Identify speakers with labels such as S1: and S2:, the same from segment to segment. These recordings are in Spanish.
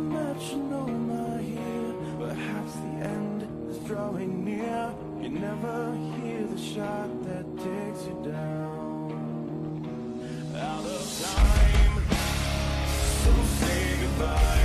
S1: metronome here. Perhaps the end is drawing near. You never hear the shot that takes you down. Out of time, so say goodbye.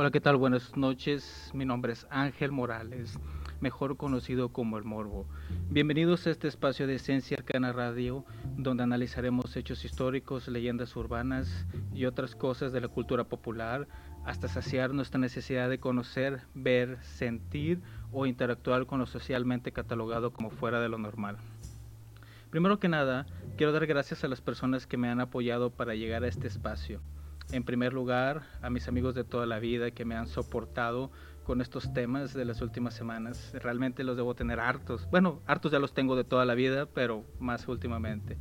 S2: Hola, ¿qué tal? Buenas noches. Mi nombre es Ángel Morales, mejor conocido como El Morbo. Bienvenidos a este espacio de Esencia Arcana Radio, donde analizaremos hechos históricos, leyendas urbanas y otras cosas de la cultura popular, hasta saciar nuestra necesidad de conocer, ver, sentir o interactuar con lo socialmente catalogado como fuera de lo normal. Primero que nada, quiero dar gracias a las personas que me han apoyado para llegar a este espacio. En primer lugar, a mis amigos de toda la vida que me han soportado con estos temas de las últimas semanas. Realmente los debo tener hartos. Bueno, hartos ya los tengo de toda la vida, pero más últimamente.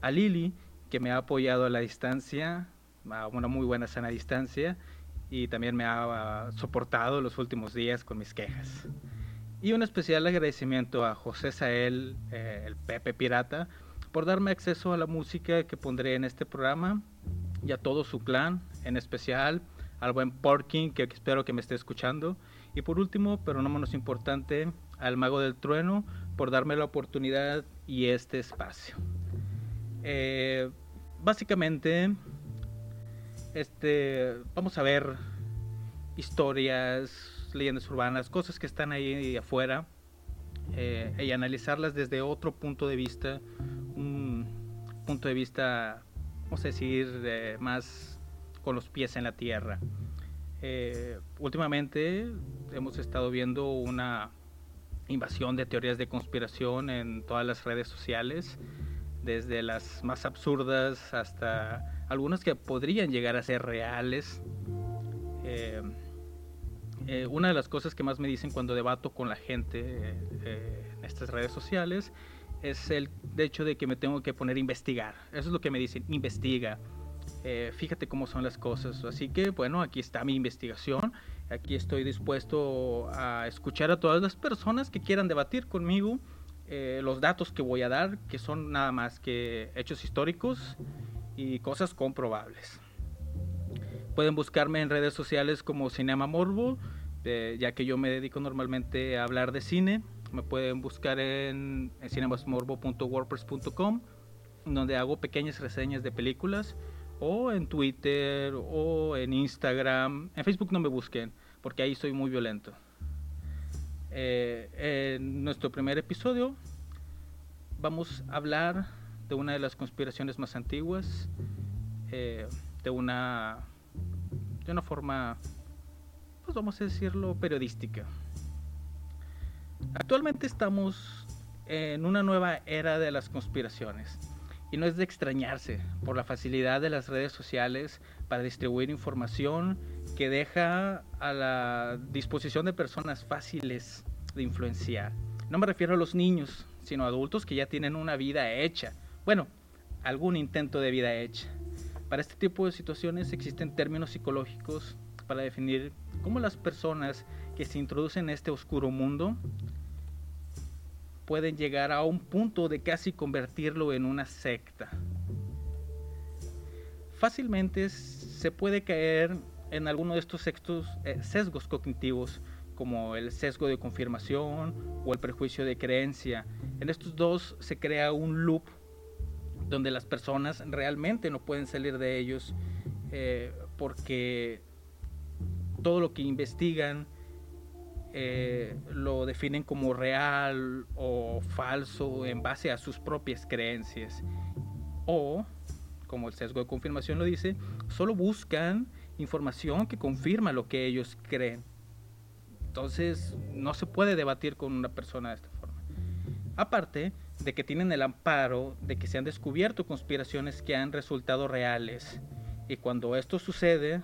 S2: A Lili, que me ha apoyado a la distancia, a una muy buena sana distancia, y también me ha ah, soportado los últimos días con mis quejas. Y un especial agradecimiento a José Sael, eh, el Pepe Pirata, por darme acceso a la música que pondré en este programa y a todo su clan, en especial al buen Porking, que espero que me esté escuchando. Y por último, pero no menos importante, al Mago del Trueno, por darme la oportunidad y este espacio. Eh, básicamente, este, vamos a ver historias, leyendas urbanas, cosas que están ahí afuera, eh, y analizarlas desde otro punto de vista, un punto de vista vamos a decir, más con los pies en la tierra. Eh, últimamente hemos estado viendo una invasión de teorías de conspiración en todas las redes sociales, desde las más absurdas hasta algunas que podrían llegar a ser reales. Eh, eh, una de las cosas que más me dicen cuando debato con la gente en estas redes sociales es el hecho de que me tengo que poner a investigar. Eso es lo que me dicen, investiga. Eh, fíjate cómo son las cosas. Así que bueno, aquí está mi investigación. Aquí estoy dispuesto a escuchar a todas las personas que quieran debatir conmigo eh, los datos que voy a dar, que son nada más que hechos históricos y cosas comprobables. Pueden buscarme en redes sociales como Cinema Morbo, eh, ya que yo me dedico normalmente a hablar de cine. Me pueden buscar en, en cinemasmorbo.wordpress.com, donde hago pequeñas reseñas de películas, o en Twitter, o en Instagram. En Facebook no me busquen, porque ahí soy muy violento. Eh, en nuestro primer episodio vamos a hablar de una de las conspiraciones más antiguas, eh, de una de una forma, pues vamos a decirlo, periodística. Actualmente estamos en una nueva era de las conspiraciones y no es de extrañarse por la facilidad de las redes sociales para distribuir información que deja a la disposición de personas fáciles de influenciar. No me refiero a los niños, sino a adultos que ya tienen una vida hecha. Bueno, algún intento de vida hecha. Para este tipo de situaciones existen términos psicológicos para definir cómo las personas que se introducen en este oscuro mundo pueden llegar a un punto de casi convertirlo en una secta. Fácilmente se puede caer en alguno de estos sextos, eh, sesgos cognitivos, como el sesgo de confirmación o el prejuicio de creencia. En estos dos se crea un loop donde las personas realmente no pueden salir de ellos eh, porque todo lo que investigan eh, lo definen como real o falso en base a sus propias creencias. O, como el sesgo de confirmación lo dice, solo buscan información que confirma lo que ellos creen. Entonces, no se puede debatir con una persona de esta forma. Aparte de que tienen el amparo de que se han descubierto conspiraciones que han resultado reales. Y cuando esto sucede,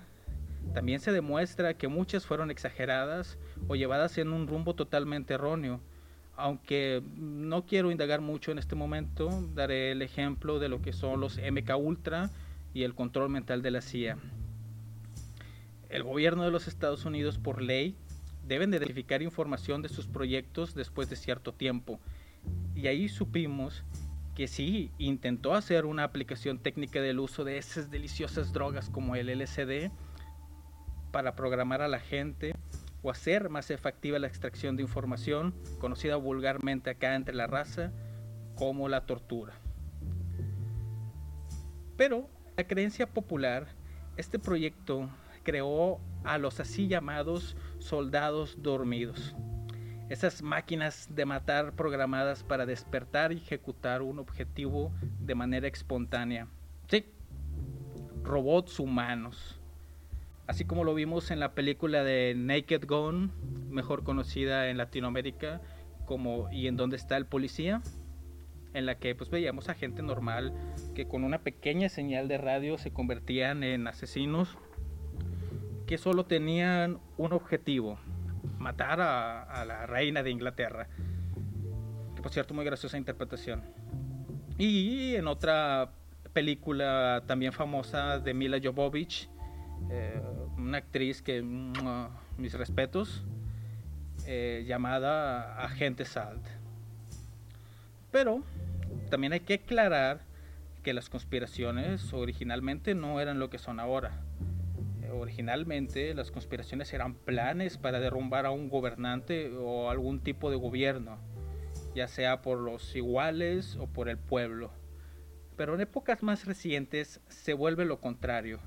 S2: también se demuestra que muchas fueron exageradas o llevadas en un rumbo totalmente erróneo. Aunque no quiero indagar mucho en este momento, daré el ejemplo de lo que son los MK Ultra y el control mental de la CIA. El gobierno de los Estados Unidos, por ley, deben de verificar información de sus proyectos después de cierto tiempo. Y ahí supimos que sí intentó hacer una aplicación técnica del uso de esas deliciosas drogas como el LSD para programar a la gente o hacer más efectiva la extracción de información, conocida vulgarmente acá entre la raza como la tortura. Pero la creencia popular, este proyecto creó a los así llamados soldados dormidos. Esas máquinas de matar programadas para despertar y ejecutar un objetivo de manera espontánea. Sí, robots humanos. Así como lo vimos en la película de Naked Gun, mejor conocida en Latinoamérica como ¿Y en dónde está el policía? En la que pues veíamos a gente normal que con una pequeña señal de radio se convertían en asesinos que solo tenían un objetivo, matar a, a la reina de Inglaterra. Que por cierto, muy graciosa interpretación. Y en otra película también famosa de Mila Jovovich, eh, una actriz que, mis respetos, eh, llamada Agente Salt. Pero también hay que aclarar que las conspiraciones originalmente no eran lo que son ahora. Eh, Originalmente las conspiraciones eran planes para derrumbar a un gobernante o algún tipo de gobierno, ya sea por los iguales o por el pueblo. Pero en épocas más recientes se vuelve lo contrario,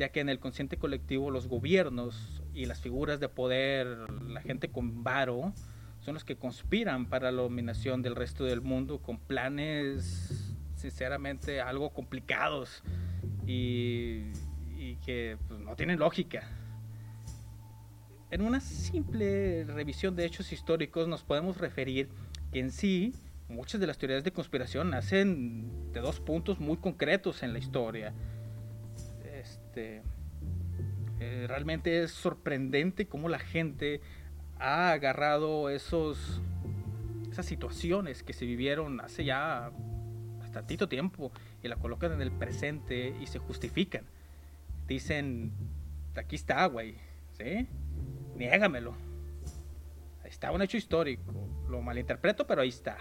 S2: ya que en el consciente colectivo los gobiernos y las figuras de poder, la gente con varo, son los que conspiran para la dominación del resto del mundo con planes sinceramente algo complicados y, que pues, no tienen lógica. En una simple revisión de hechos históricos nos podemos referir que en sí muchas de las teorías de conspiración nacen de dos puntos muy concretos en la historia. Este, eh, realmente es sorprendente cómo la gente ha agarrado esos esas situaciones que se vivieron hace ya bastantito tiempo y la colocan en el presente y se justifican. Dicen, aquí está, güey, ¿sí? Niégamelo. Está un hecho histórico. Lo malinterpreto, pero ahí está.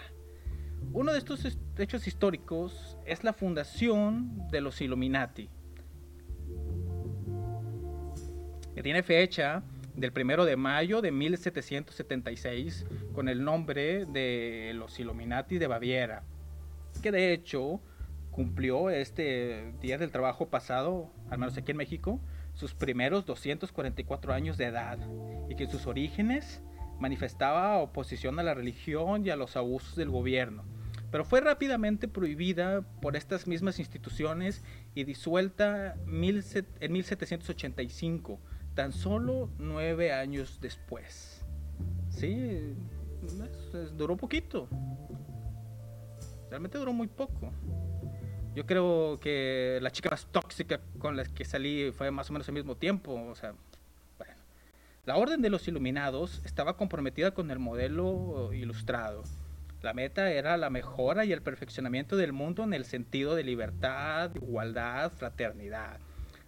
S2: Uno de estos est- hechos históricos es la fundación de los Illuminati, que tiene fecha del primero de mayo de 1776 con el nombre de los Illuminati de Baviera, que de hecho cumplió este Día del Trabajo pasado, al menos aquí en México, sus primeros 244 años de edad y que en sus orígenes manifestaba oposición a la religión y a los abusos del gobierno, pero fue rápidamente prohibida por estas mismas instituciones y disuelta en 1785, tan solo nueve años después. Sí, duró poquito. Realmente duró muy poco. Yo creo que la chica más tóxica con la que salí fue más o menos al mismo tiempo. O sea, bueno. La orden de los iluminados estaba comprometida con el modelo ilustrado. La meta era la mejora y el perfeccionamiento del mundo en el sentido de libertad, igualdad, fraternidad.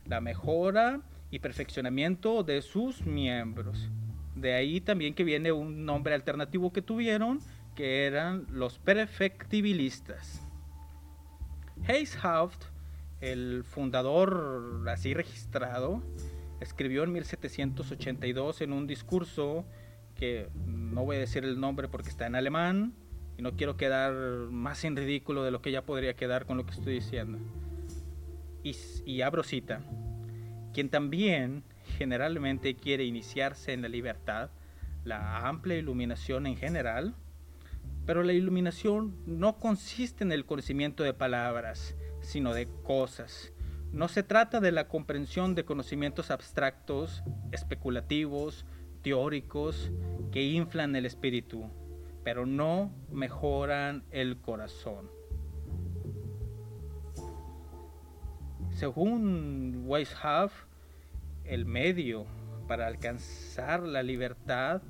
S2: La mejora y perfeccionamiento de sus miembros. De ahí también que viene un nombre alternativo que tuvieron, que eran los perfectibilistas. Hayes Haft, el fundador así registrado, escribió en 1782 en un discurso que no voy a decir el nombre porque está en alemán y no quiero quedar más en ridículo de lo que ya podría quedar con lo que estoy diciendo. Y, y abro cita. Quien también generalmente quiere iniciarse en la libertad la amplia iluminación en general, pero la iluminación no consiste en el conocimiento de palabras, sino de cosas. No se trata de la comprensión de conocimientos abstractos, especulativos, teóricos, que inflan el espíritu, pero no mejoran el corazón. Según Weishaupt, el medio para alcanzar la libertad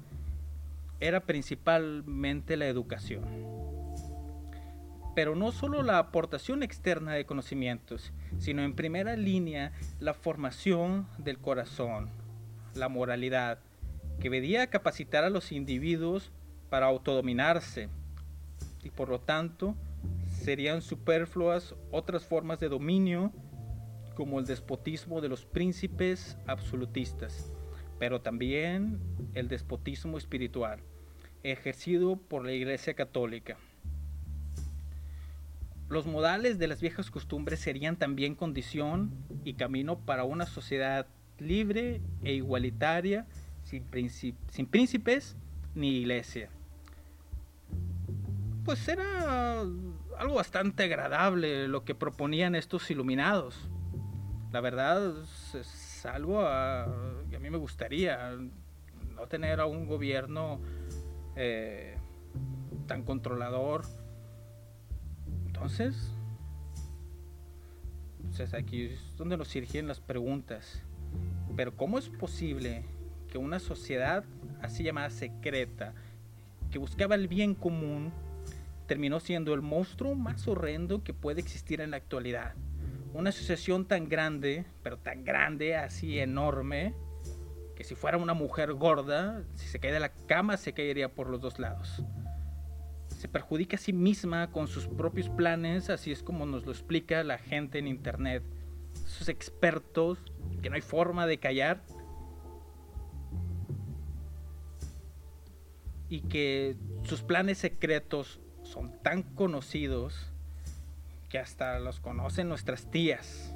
S2: era principalmente la educación. Pero no solo la aportación externa de conocimientos, sino en primera línea la formación del corazón, la moralidad, que debía capacitar a los individuos para autodominarse y por lo tanto serían superfluas otras formas de dominio como el despotismo de los príncipes absolutistas, pero también el despotismo espiritual ejercido por la Iglesia Católica. Los modales de las viejas costumbres serían también condición y camino para una sociedad libre e igualitaria, sin, príncipes ni iglesia. Pues era algo bastante agradable lo que proponían estos iluminados. La verdad es algo a, que a mí me gustaría, no tener a un gobierno eh, tan controlador. Entonces, pues aquí es donde nos surgen las preguntas. Pero ¿cómo es posible que una sociedad así llamada secreta, que buscaba el bien común, terminó siendo el monstruo más horrendo que puede existir en la actualidad? Una asociación tan grande, pero tan grande, así enorme, que si fuera una mujer gorda, si se cae de la cama, se caería por los dos lados. Se perjudica a sí misma con sus propios planes, así es como nos lo explica la gente en internet. Esos expertos que no hay forma de callar. Y que sus planes secretos son tan conocidos que hasta los conocen nuestras tías.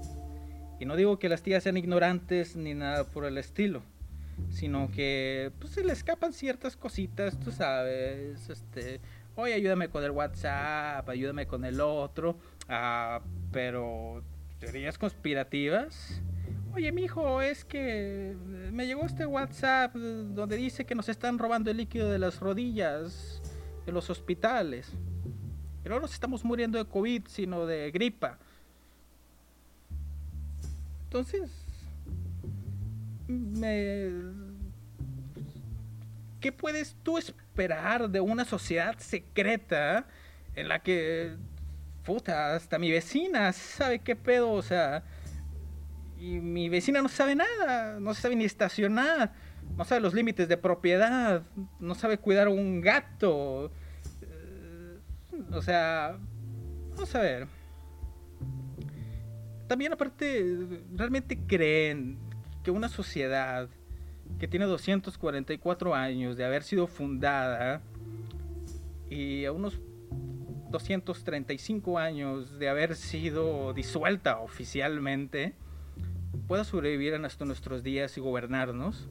S2: Y no digo que las tías sean ignorantes ni nada por el estilo sino que pues, se le escapan ciertas cositas, tú sabes, este, oye, ayúdame con el WhatsApp, ayúdame con el otro, ah, pero teorías conspirativas. Oye, mijo, es que me llegó este WhatsApp donde dice que nos están robando el líquido de las rodillas en los hospitales. Pero no nos estamos muriendo de COVID, sino de gripa. Entonces, me... ¿Qué puedes tú esperar de una sociedad secreta en la que, puta, hasta mi vecina sabe qué pedo, o sea, y mi vecina no sabe nada, no sabe ni estacionar, no sabe los límites de propiedad, no sabe cuidar un gato, o sea, vamos a ver. También aparte, ¿realmente creen que una sociedad que tiene 244 años de haber sido fundada y a unos 235 años de haber sido disuelta oficialmente, pueda sobrevivir hasta nuestros días y gobernarnos?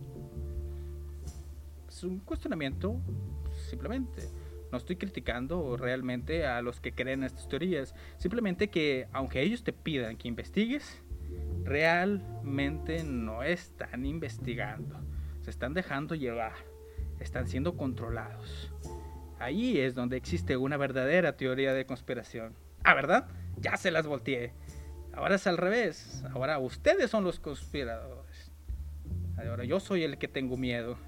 S2: Es un cuestionamiento, simplemente. No estoy criticando realmente a los que creen estas teorías. Simplemente que, aunque ellos te pidan que investigues, realmente no están investigando, se están dejando llevar, están siendo controlados. Ahí es donde existe una verdadera teoría de conspiración. Ah, ¿verdad? Ya se las volteé. Ahora es al revés. Ahora ustedes son los conspiradores. Ahora yo soy el que tengo miedo.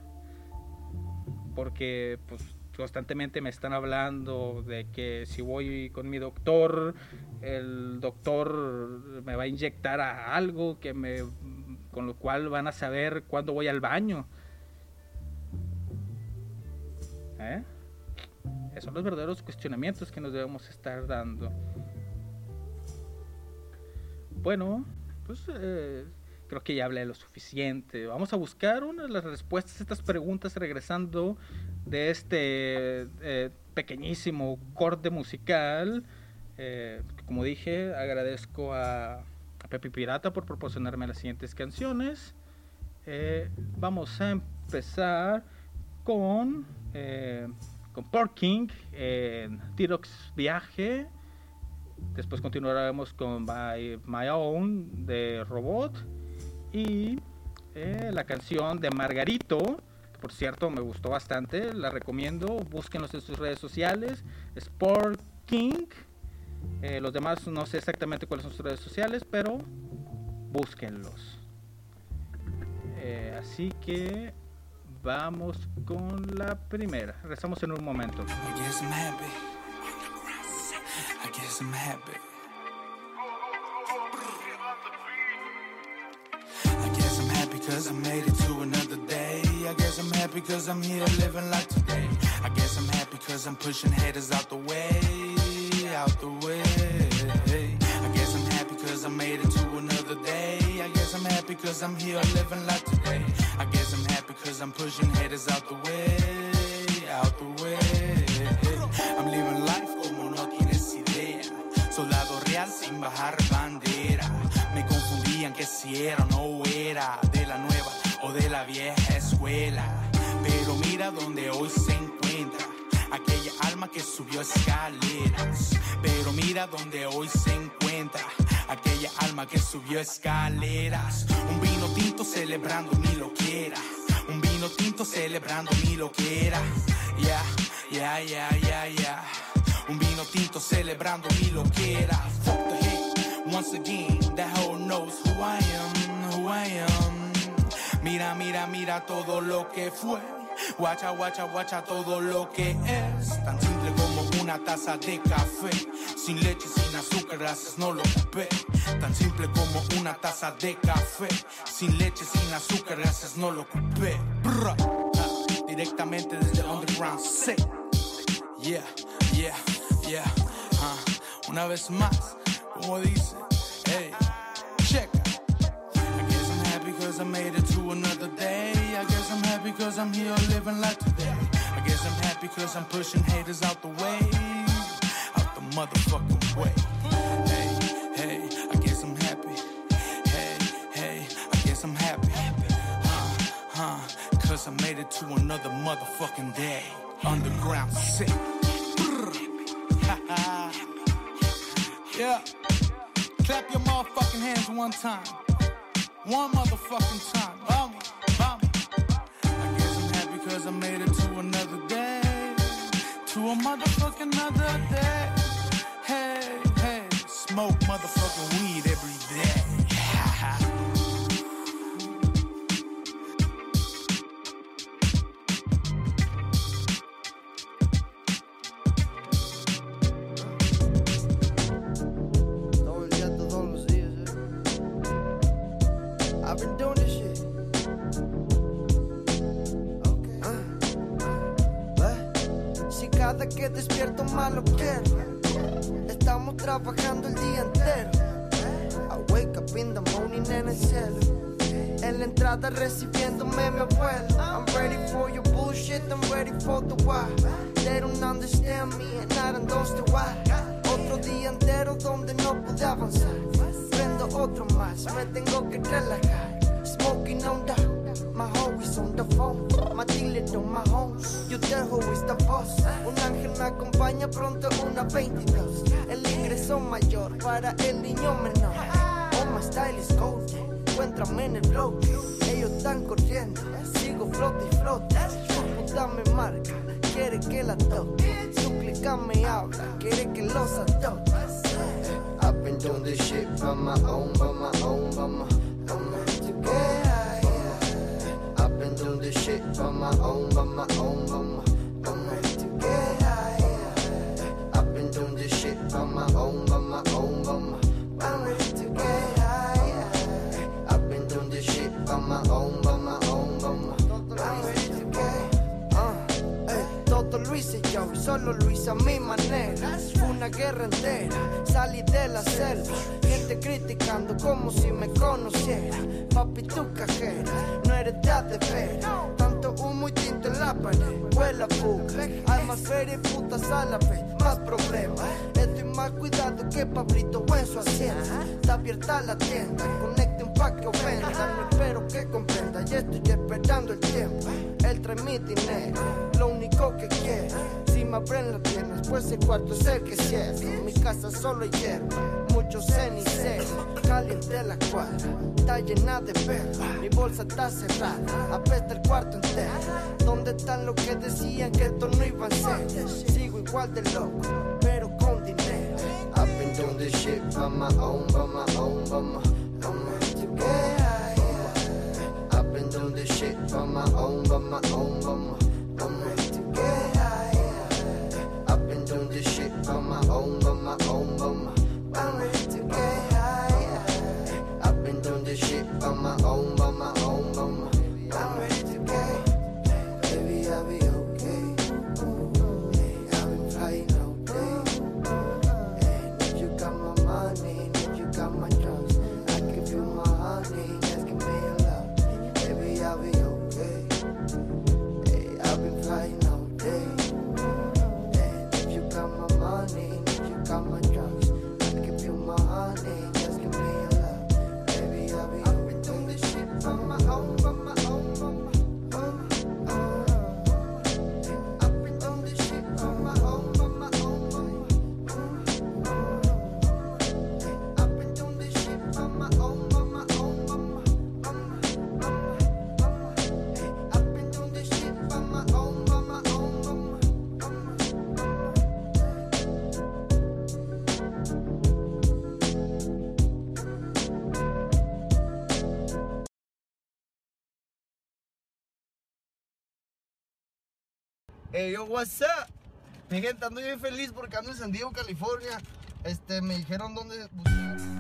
S2: Porque pues constantemente me están hablando de que si voy con mi doctor, el doctor me va a inyectar a algo que me con lo cual van a saber cuándo voy al baño. ¿Eh? Esos son los verdaderos cuestionamientos que nos debemos estar dando. Bueno, pues eh, creo que ya hablé lo suficiente. Vamos a buscar una de las respuestas a estas preguntas regresando de este eh, pequeñísimo corte musical. Eh, como dije, agradezco a, Pepe Pirata por proporcionarme las siguientes canciones. Eh, vamos a empezar con, con Porking en Tirox Viaje. Después continuaremos con My Own de Robot. Y la canción de Margarito. Por cierto, me gustó bastante. La recomiendo. Búsquenlos en sus redes sociales. Sport King. Eh, los demás no sé exactamente cuáles son sus redes sociales, pero búsquenlos. Eh, así que vamos con la primera. Regresamos en un momento.
S1: I guess I'm happy. I guess I'm happy. I guess I'm happy cause I made it to another happy cause I'm here living like today. I guess I'm happy cause I'm pushing haters out the way, out the way. I guess I'm happy cause I made it to another day. I guess I'm happy cause I'm here living like today. I guess I'm happy cause I'm pushing haters out the way, out the way. I'm living life como no tienes idea. Soldado real sin bajar bandera. Me confundían que si era o no era de la nueva o de la vieja escuela. Mira donde hoy se encuentra aquella alma que subió escaleras. Pero mira donde hoy se encuentra aquella alma que subió escaleras. Un vino tinto celebrando mi loquera. Un vino tinto celebrando mi loquera. Ya, ya, ya, ya, ya. Un vino tinto celebrando mi loquera. Fuck the hate. Once again, that hoe knows who I am, who I am. Mira, mira, mira todo lo que fue. Guacha, guacha, guacha todo lo que es. Tan simple como una taza de café. Sin leche, sin azúcar, gracias, no lo ocupé. Tan simple como una taza de café. Sin leche, sin azúcar, gracias, no lo ocupé. Brr. Ah, directamente desde Underground C. Yeah, yeah, yeah. Ah, una vez más, como dice, hey, check. I guess I'm happy cause I made it guess I'm happy cause I'm here living like today. I guess I'm happy cause I'm pushing haters out the way. Out the motherfucking way. Hey, hey, I guess I'm happy. Hey, hey, I guess I'm happy. Huh, huh, cause I made it to another motherfucking day. Underground sick. yeah. Clap your motherfucking hands one time. One motherfucking time. Oh Vamos, a.
S3: Tanto humo y tinto en la pared, huele fuga. Hay más feria y putas a la vez, más problemas. Estoy más cuidado que Pablito en su hacienda. Está abierta la tienda, conecten pa' que ofenda. No espero que comprenda y estoy esperando el tiempo. Él trae mi dinero, lo único que quiero me abren las piernas, pues el cuarto es el que cierra. Mi casa solo hay hierba, mucho cenicero, caliente la cuadra, está llena de perros. Mi bolsa está cerrada, apesta el cuarto entero. ¿Dónde están los que decían que esto no iba a ser? Sigo igual de loco, pero con dinero. I've been doing this shit by my own, by my own, by my own. Yeah, yeah. I've been doing this shit by my own, by my own, by my own. on my own, on my own, on my own,
S4: Yo, what's up? Mi gente, ando bien feliz porque ando en San Diego, California. Este, me dijeron dónde buscar.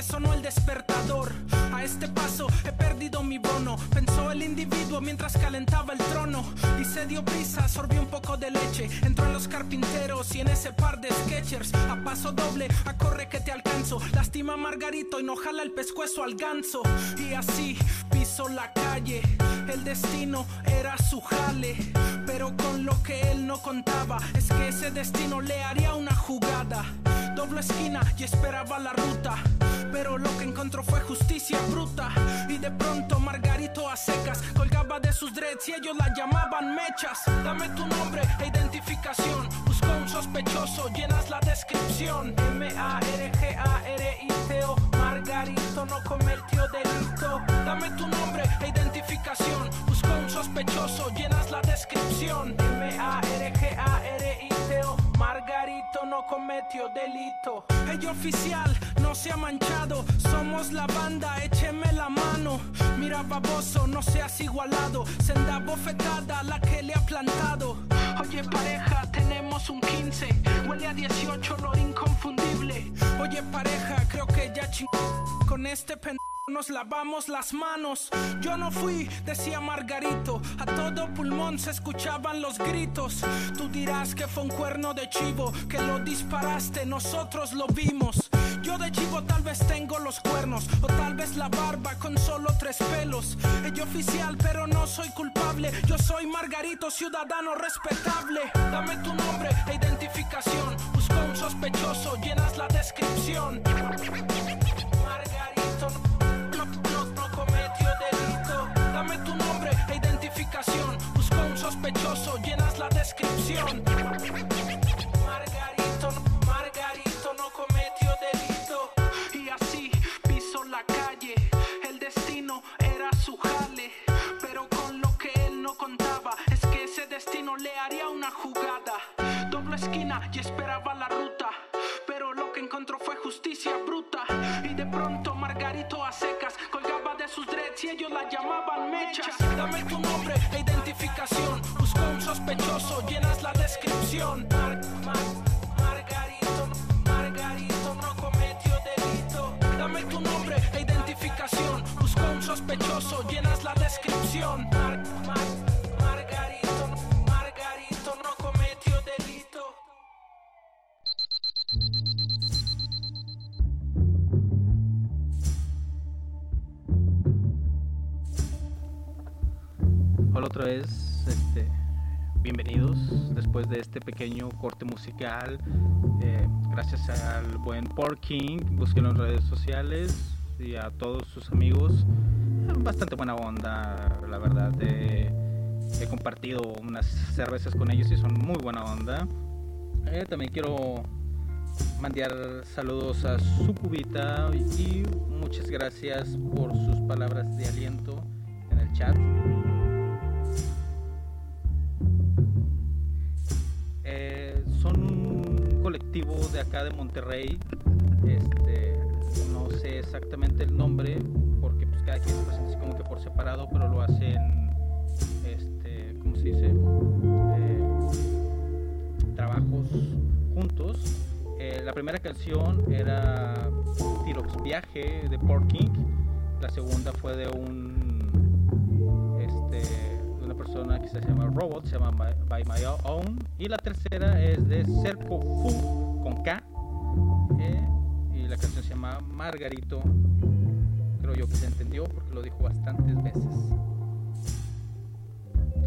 S5: Que sonó el despertador. A este paso he perdido mi bono. Pensó el individuo mientras calentaba el trono. Y se dio prisa, sorbió un poco de leche. Entró en los carpinteros y en ese par de sketchers. A paso doble, a corre que te alcanzo. Lastima a Margarito y no jala el pescuezo al ganso. Y así pisó la calle. El destino era su jale. Pero con lo que él no contaba es que ese destino le haría una jugada doble esquina y esperaba la ruta. Pero lo que encontró fue justicia bruta. Y de pronto Margarito a secas colgaba de sus dreads y ellos la llamaban mechas. Dame tu nombre e identificación. Busco un sospechoso, llenas la descripción. M-A-R-G-A-R-I-T-O. Margarito no cometió delito. Dame tu nombre e identificación. Busco un sospechoso, llenas la descripción. M-A-R-G-A-R-I-T-O. Margarito no cometió delito. El oficial no se ha manchado. Somos la banda, écheme la mano. Mira, baboso, no seas igualado. Senda bofetada la que le ha plantado. Oye, pareja, tenemos un 15. Huele a 18, olor inconfundible. Oye, pareja, creo que ya ching... Con este pendejo nos lavamos las manos. Yo no fui, decía Margarito. A todo pulmón se escuchaban los gritos. Tú dirás que fue un cuerno de chivo, que lo disparaste, nosotros lo vimos. Yo de chivo tal vez tengo los cuernos, o tal vez la barba con solo tres pelos. Ella oficial, pero no soy culpable. Yo soy Margarito, ciudadano respetable. Dame tu nombre e identificación. Busco un sospechoso, llenas la descripción. Sospechoso, llenas la descripción. Margarito, Margarito no cometió delito. Y así pisó la calle. El destino era su jale. Pero con lo que él no contaba es que ese destino le haría una jugada. Doble esquina y esperaba la ruta. Pero lo que encontró fue justicia bruta. Y de pronto Margarito a secas colgaba de sus dreads y ellos la llamaban mechas. Dame tu nombre ubicación, busco un sospechoso, llenas la descripción. Mar, margarito, Margarito no cometió delito. Dame tu nombre e identificación, busco un sospechoso, llenas la descripción. Mar, margarito, Margarito no cometió delito.
S2: Hola otra vez bienvenidos después de este pequeño corte musical. Eh, gracias al buen Porking, búsquenlo en redes sociales y a todos sus amigos. Bastante buena onda, la verdad. he compartido unas cervezas con ellos y son muy buena onda. Eh, también quiero mandar saludos a su cubita y muchas gracias por sus palabras de aliento en el chat. Son un colectivo de acá de Monterrey. Este, no sé exactamente el nombre porque pues cada quien se presenta como que por separado, pero lo hacen, este, ¿cómo se dice? Eh, trabajos juntos eh, la primera canción era Tirox Viaje de Porking. La segunda fue de un persona que se llama Robot, se llama By My Own. Y la tercera es de Cerco Fu con K. Eh, y la canción se llama Margarito. Creo yo que se entendió porque lo dijo bastantes veces.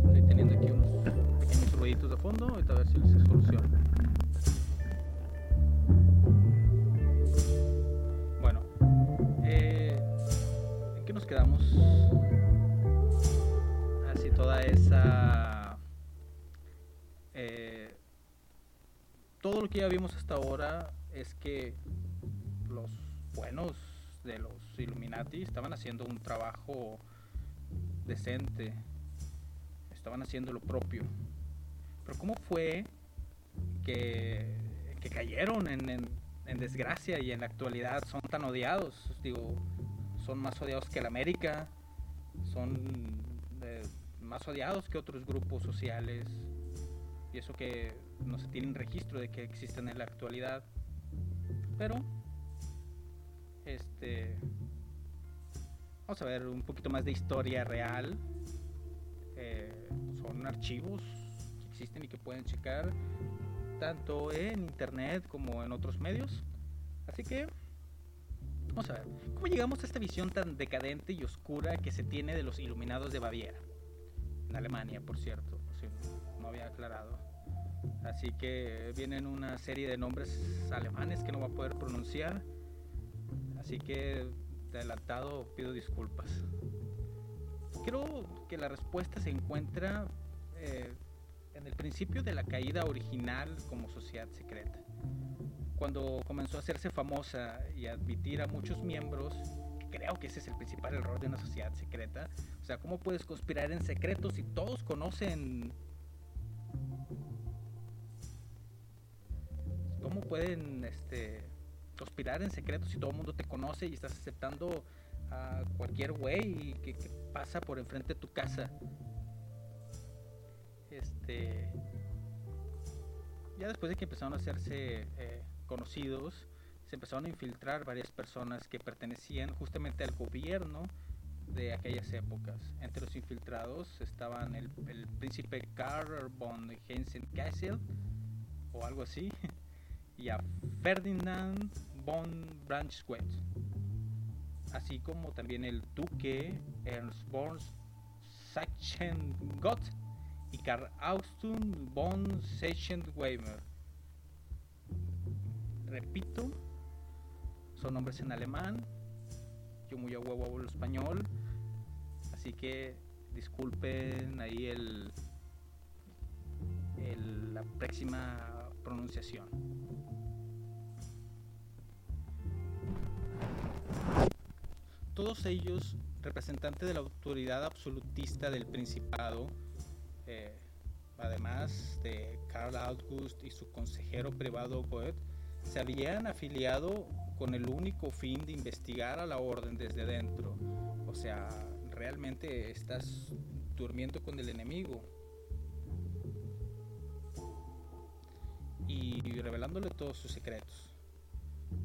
S2: Estoy teniendo aquí unos pequeños ruiditos de fondo. Ahorita a ver si se soluciona. quedamos así toda esa eh, todo lo que ya vimos hasta ahora es que los buenos de los Illuminati estaban haciendo un trabajo decente estaban haciendo lo propio. Pero cómo fue que, que cayeron en, en, desgracia y en la actualidad son tan odiados digo son más odiados que el América, son eh, más odiados que otros grupos sociales, y eso que no se tiene registro de que existen en la actualidad. Pero, este, vamos a ver un poquito más de historia real. Eh, son archivos que existen y que pueden checar tanto en internet como en otros medios. Así que Vamos a ver, ¿cómo llegamos a esta visión tan decadente y oscura que se tiene de los iluminados de Baviera? Alemania, por cierto, si no había aclarado. Así que vienen una serie de nombres alemanes que no voy a poder pronunciar. Así que de adelantado pido disculpas. Creo que la respuesta se encuentra eh, en el principio de la caída original como sociedad secreta cuando comenzó a hacerse famosa y admitir a muchos miembros, creo que ese es el principal error de una sociedad secreta. O sea, ¿cómo puedes conspirar en secreto si todos conocen... ¿Cómo pueden este, conspirar en secreto si todo el mundo te conoce y estás aceptando a cualquier güey que, que pasa por enfrente de tu casa? Este ya después de que empezaron a hacerse eh, conocidos, empezaron a infiltrar varias personas que pertenecían justamente al gobierno de aquellas épocas. Entre los infiltrados estaban el, príncipe Karl von Hessen-Kassel o algo así, y a Ferdinand von Braunschweig, así como también el duque Ernst von Sachsen-Gott y Karl Austin von Sachsen-Weimar repito, son nombres en alemán, yo muy a huevo hablo español, así que disculpen ahí el, la próxima pronunciación. Todos ellos representantes de la autoridad absolutista del Principado, eh, además de Karl August y su consejero privado Goethe, se habían afiliado con el único fin de investigar a la orden desde dentro. O sea, realmente estás durmiendo con el enemigo. Y revelándole todos sus secretos.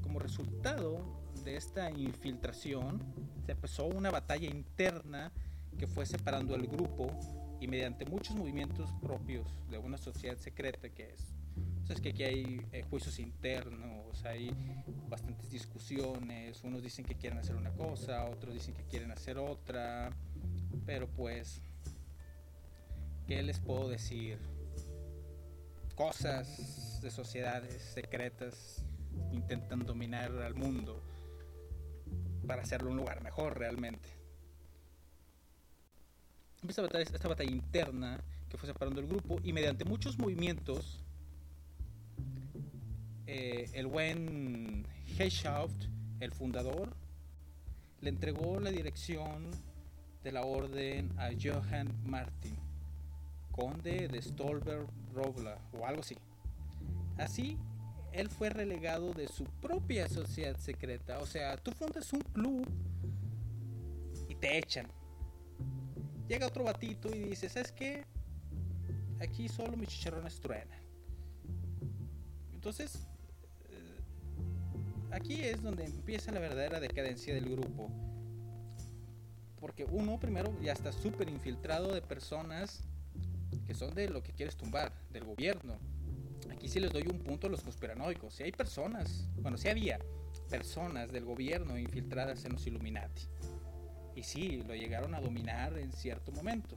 S2: Como resultado de esta infiltración, se empezó una batalla interna que fue separando al grupo y mediante muchos movimientos propios de una sociedad secreta que es es que aquí hay eh, juicios internos, hay bastantes discusiones, unos dicen que quieren hacer una cosa, otros dicen que quieren hacer otra, pero pues ¿qué les puedo decir? Cosas de sociedades secretas intentan dominar al mundo para hacerlo un lugar mejor realmente. Esta batalla, esta batalla interna que fue separando el grupo y mediante muchos movimientos eh, el buen Heyschaft, el fundador, le entregó la dirección de la orden a Johann Martin, conde de Stolberg Robla o algo así. Así, él fue relegado de su propia sociedad secreta. O sea, tú fundas un club y te echan. Llega otro batito y dice, ¿sabes qué? Aquí solo mis chicharrones truenan. Entonces, aquí es donde empieza la verdadera decadencia del grupo. Porque uno primero ya está súper infiltrado de personas que son de lo que quieres tumbar, del gobierno. Aquí sí les doy un punto a los conspiranoicos. Si hay personas, bueno, si había personas del gobierno infiltradas en los Illuminati. Y sí, lo llegaron a dominar en cierto momento.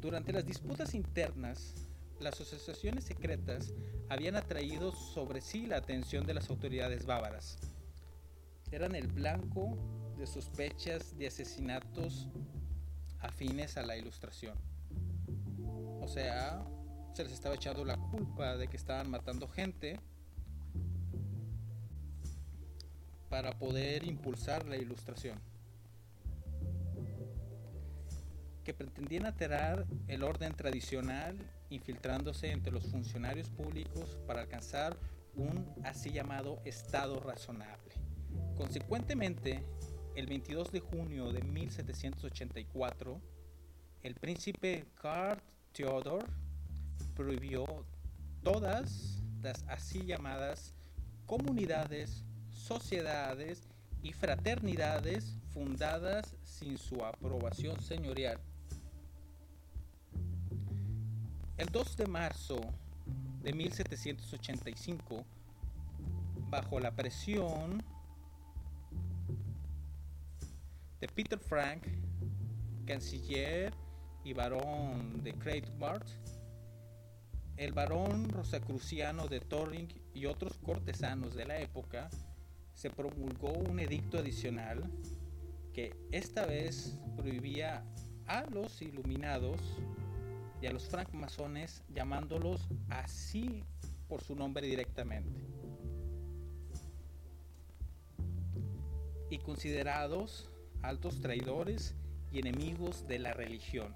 S2: Durante las disputas internas, las asociaciones secretas habían atraído sobre sí la atención de las autoridades bávaras. Eran el blanco de sospechas de asesinatos afines a la ilustración. O sea, se les estaba echando la culpa de que estaban matando gente para poder impulsar la ilustración. que pretendían alterar el orden tradicional infiltrándose entre los funcionarios públicos para alcanzar un así llamado Estado razonable. Consecuentemente, el 22 de junio de 1784, el príncipe Karl Theodor prohibió todas las así llamadas comunidades, sociedades y fraternidades fundadas sin su aprobación señorial el 2 de marzo de 1785, bajo la presión de Peter Frank, canciller y barón de Kreutbart, el barón rosacruciano de Torring y otros cortesanos de la época, se promulgó un edicto adicional que esta vez prohibía a los iluminados y a los francmasones llamándolos así por su nombre directamente. Y considerados altos traidores y enemigos de la religión.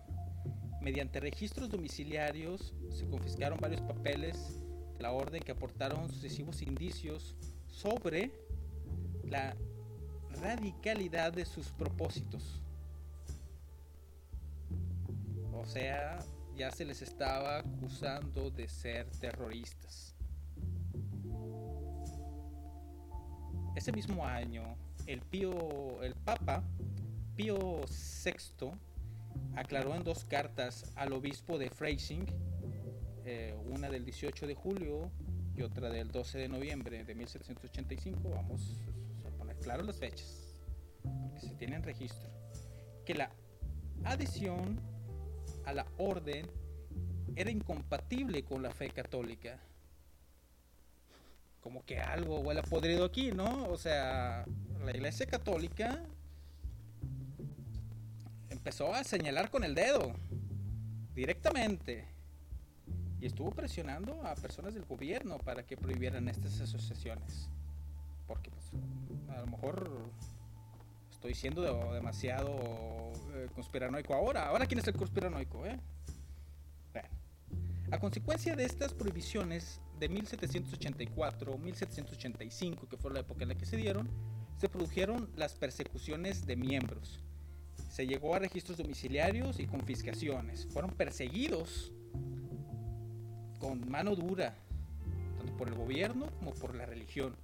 S2: Mediante registros domiciliarios se confiscaron varios papeles de la orden que aportaron sucesivos indicios sobre la radicalidad de sus propósitos. O sea, ya se les estaba acusando de ser terroristas. Ese mismo año, el, Pío, el Papa Pío VI aclaró en dos cartas al obispo de Freising, eh, una del 18 de julio y otra del 12 de noviembre de 1785, vamos a poner claro las fechas, porque se tienen registro, que la adhesión a la orden era incompatible con la fe católica. Como que algo huele podrido aquí, ¿no? O sea, la iglesia católica empezó a señalar con el dedo directamente y estuvo presionando a personas del gobierno para que prohibieran estas asociaciones. Porque pues, a lo mejor estoy siendo demasiado eh, conspiranoico ahora. Ahora, ¿quién es el conspiranoico? Eh? A consecuencia de estas prohibiciones de 1784-1785, que fue la época en la que se dieron, se produjeron las persecuciones de miembros. Se llegó a registros domiciliarios y confiscaciones. Fueron perseguidos con mano dura, tanto por el gobierno como por la religión.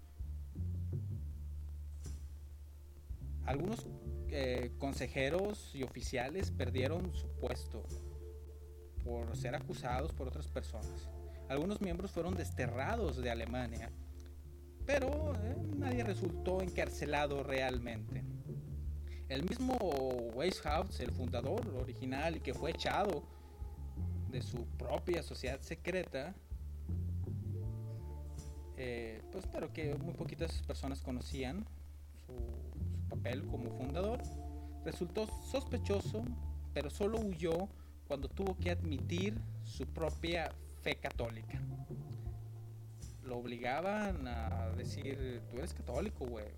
S2: Algunos eh, consejeros y oficiales perdieron su puesto por ser acusados por otras personas. Algunos miembros fueron desterrados de Alemania, pero eh, nadie resultó encarcelado realmente. El mismo Weishaupt, el fundador original y que fue echado de su propia sociedad secreta, eh, pues pero que muy poquitas personas conocían su, como fundador, resultó sospechoso, pero solo huyó cuando tuvo que admitir su propia fe católica. Lo obligaban a decir, tú eres católico, güey.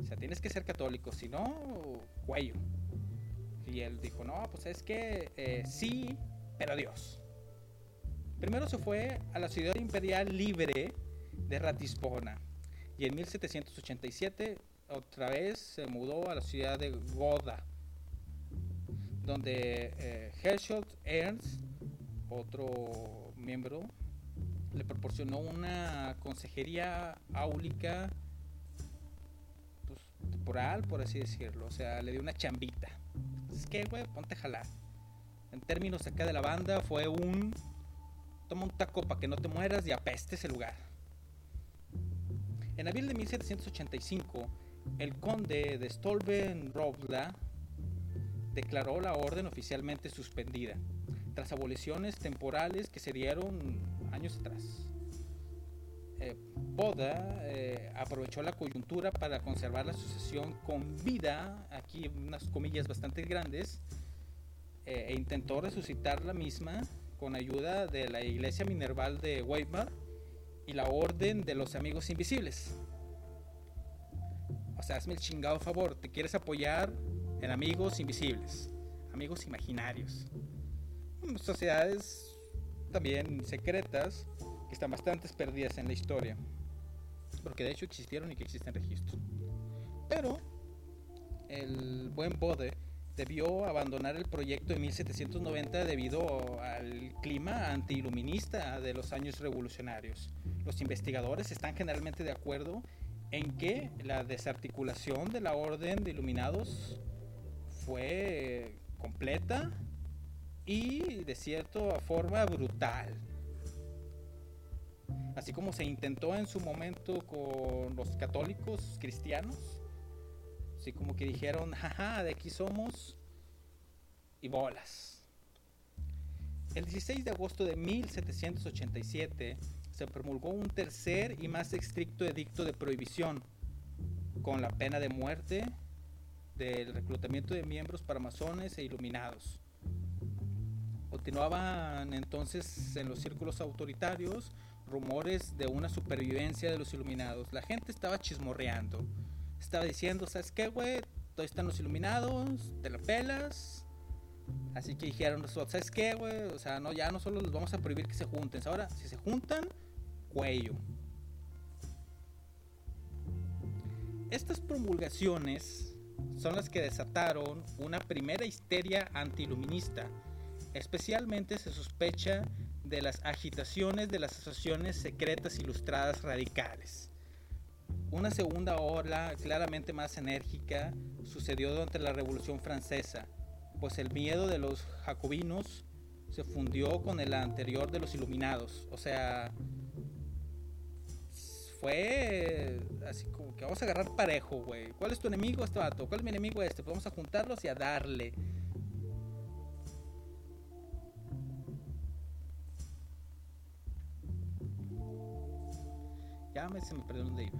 S2: O sea, tienes que ser católico, si no, cuello. Y él dijo, no, pues es que eh, sí, pero Dios. Primero se fue a la ciudad imperial libre de Ratispona. Y en 1787 otra vez se mudó a la ciudad de Goda, donde eh, Herschel Ernst, otro miembro, le proporcionó una consejería áulica pues, temporal, por así decirlo. O sea, le dio una chambita. Es que, güey, ponte a jalar. En términos acá de la banda, fue un. Toma un taco para que no te mueras y apeste ese lugar. En abril de 1785, el conde de Stolben-Robla declaró la orden oficialmente suspendida, tras aboliciones temporales que se dieron años atrás. Eh, Boda eh, aprovechó la coyuntura para conservar la sucesión con vida, aquí unas comillas bastante grandes, eh, e intentó resucitar la misma con ayuda de la iglesia minerval de Weimar y la orden de los amigos invisibles. Hazme el chingado favor, te quieres apoyar en amigos invisibles, amigos imaginarios. Sociedades también secretas que están bastante perdidas en la historia. Porque de hecho existieron y que existen registros. Pero el buen Bode debió abandonar el proyecto en 1790 debido al clima antiiluminista de los años revolucionarios. Los investigadores están generalmente de acuerdo en que la desarticulación de la orden de iluminados fue completa y de cierta forma brutal. Así como se intentó en su momento con los católicos cristianos, así como que dijeron, jaja, de aquí somos y bolas. El 16 de agosto de 1787 se promulgó un tercer y más estricto edicto de prohibición, con la pena de muerte del reclutamiento de miembros para masones e iluminados. Continuaban entonces en los círculos autoritarios rumores de una supervivencia de los iluminados. La gente estaba chismorreando. Estaba diciendo, ¿sabes qué, güey? Todavía están los iluminados, te la pelas. Así que dijeron, ¿sabes qué, güey? O sea, no, ya no solo les vamos a prohibir que se junten. Ahora, si se juntan, cuello. Estas promulgaciones son las que desataron una primera histeria antiiluminista. Especialmente se sospecha de las agitaciones de las asociaciones secretas ilustradas radicales. Una segunda ola claramente más enérgica sucedió durante la Revolución Francesa, pues el miedo de los jacobinos se fundió con el anterior de los iluminados. O sea, fue así como que vamos a agarrar parejo, güey. ¿Cuál es tu enemigo este vato? ¿Cuál es mi enemigo este? Pues vamos a juntarlos y a darle. Ya me, se me perdió dónde iba.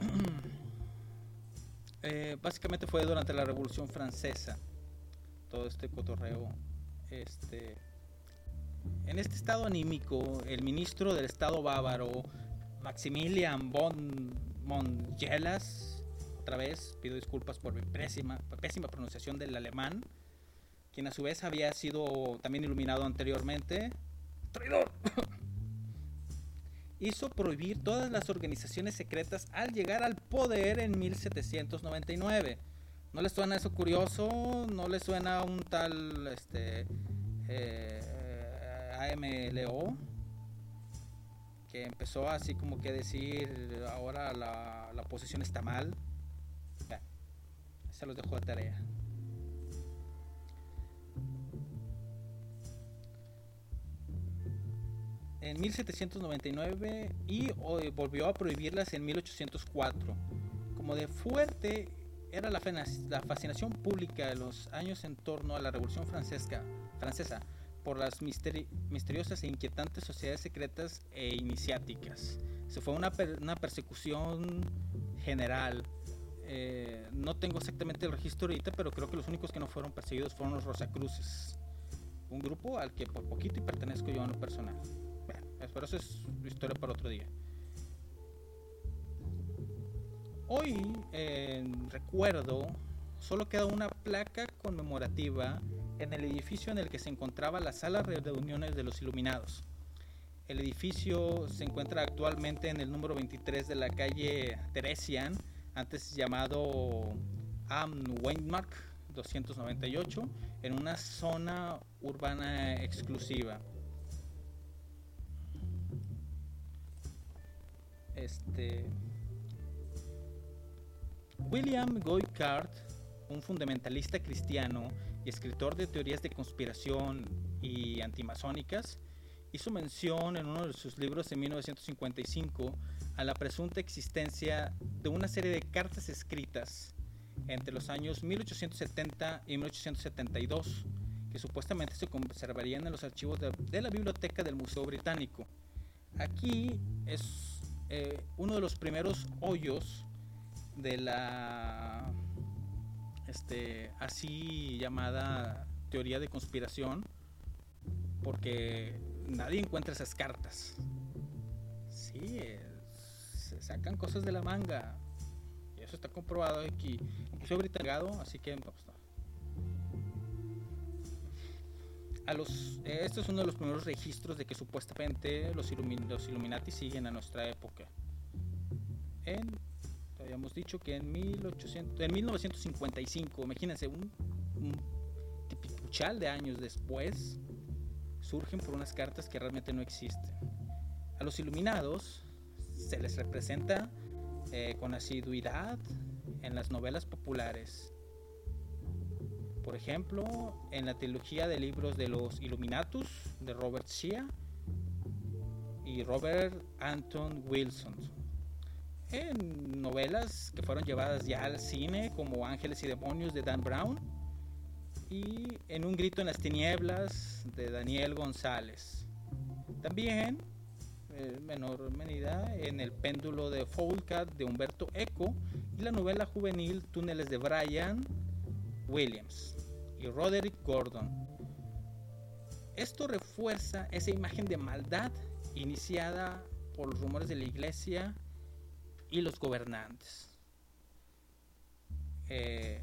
S2: Eh, básicamente fue durante la Revolución Francesa todo este cotorreo este en este estado anímico, el ministro del Estado bávaro, Maximilian von Mongelas, otra vez pido disculpas por mi pésima, pronunciación del alemán, quien a su vez había sido también iluminado anteriormente, traidor, hizo prohibir todas las organizaciones secretas al llegar al poder en 1799. ¿No les suena eso curioso? ¿No les suena un tal, este, eh, AMLO, que empezó así como que decir, ahora la, la posición está mal. Ya, se los dejo de tarea. en 1799 y volvió a prohibirlas en 1804. Como de fuerte era la, fascinación pública de los años en torno a la Revolución Francesa, francesa por las misteriosas e inquietantes sociedades secretas e iniciáticas. Se fue una, una persecución general. Eh, no tengo exactamente el registro ahorita, pero creo que los únicos que no fueron perseguidos fueron los Rosacruces. Un grupo al que por poquito y pertenezco yo en lo personal. Bueno, pero eso es historia para otro día. Hoy, en recuerdo, solo queda una placa conmemorativa en el edificio en el que se encontraba la sala de reuniones de los Iluminados. El edificio se encuentra actualmente en el número 23 de la calle Teresian, antes llamado Am Weinmark 298, en una zona urbana exclusiva. Este William Goycard, un fundamentalista cristiano y escritor de teorías de conspiración y antimasónicas, hizo mención en uno de sus libros en 1955 a la presunta existencia de una serie de cartas escritas entre los años 1870 y 1872 que supuestamente se conservarían en los archivos de, la biblioteca del Museo Británico. Aquí es eh, uno de los primeros hoyos de la este, así llamada teoría de conspiración, porque nadie encuentra esas cartas. Sí, sacan cosas de la manga. Y eso está comprobado aquí. Incluso británico, así que pues, A los, este es uno de los primeros registros de que supuestamente los, los Illuminati siguen a nuestra época. Habíamos dicho que en, 1800, en 1955, imagínense, un, un tipicuchal de años después, surgen por unas cartas que realmente no existen. A los iluminados se les representa eh, con asiduidad en las novelas populares. Por ejemplo, en la trilogía de libros de los Illuminatus de Robert Shea y Robert Anton Wilson en novelas que fueron llevadas ya al cine, como Ángeles y Demonios de Dan Brown, y En un grito en las tinieblas de Daniel González. También, en menor medida, en El péndulo de Foulcat de Humberto Eco y la novela juvenil Túneles de Brian Williams y Roderick Gordon. Esto refuerza esa imagen de maldad iniciada por los rumores de la iglesia y los gobernantes. Eh,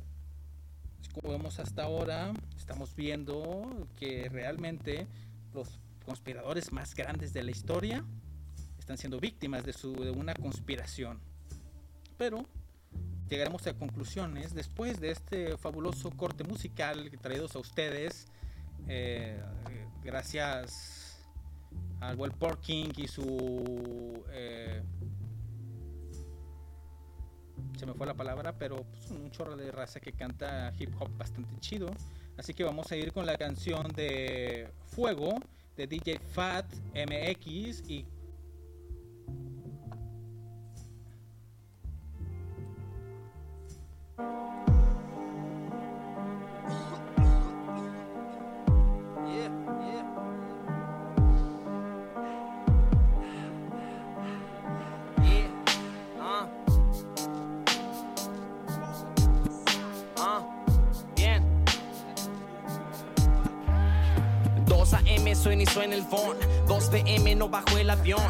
S2: como vemos hasta ahora, estamos viendo que realmente los conspiradores más grandes de la historia están siendo víctimas de, su, de una conspiración. Pero llegaremos a conclusiones después de este fabuloso corte musical traídos a ustedes. Eh, gracias al Well Porking y su eh, se me fue la palabra, pero pues, un chorro de raza que canta hip hop bastante chido. Así que vamos a ir con la canción de Fuego de DJ Fat MX y
S6: suena el phone. 2 pm no bajo el avión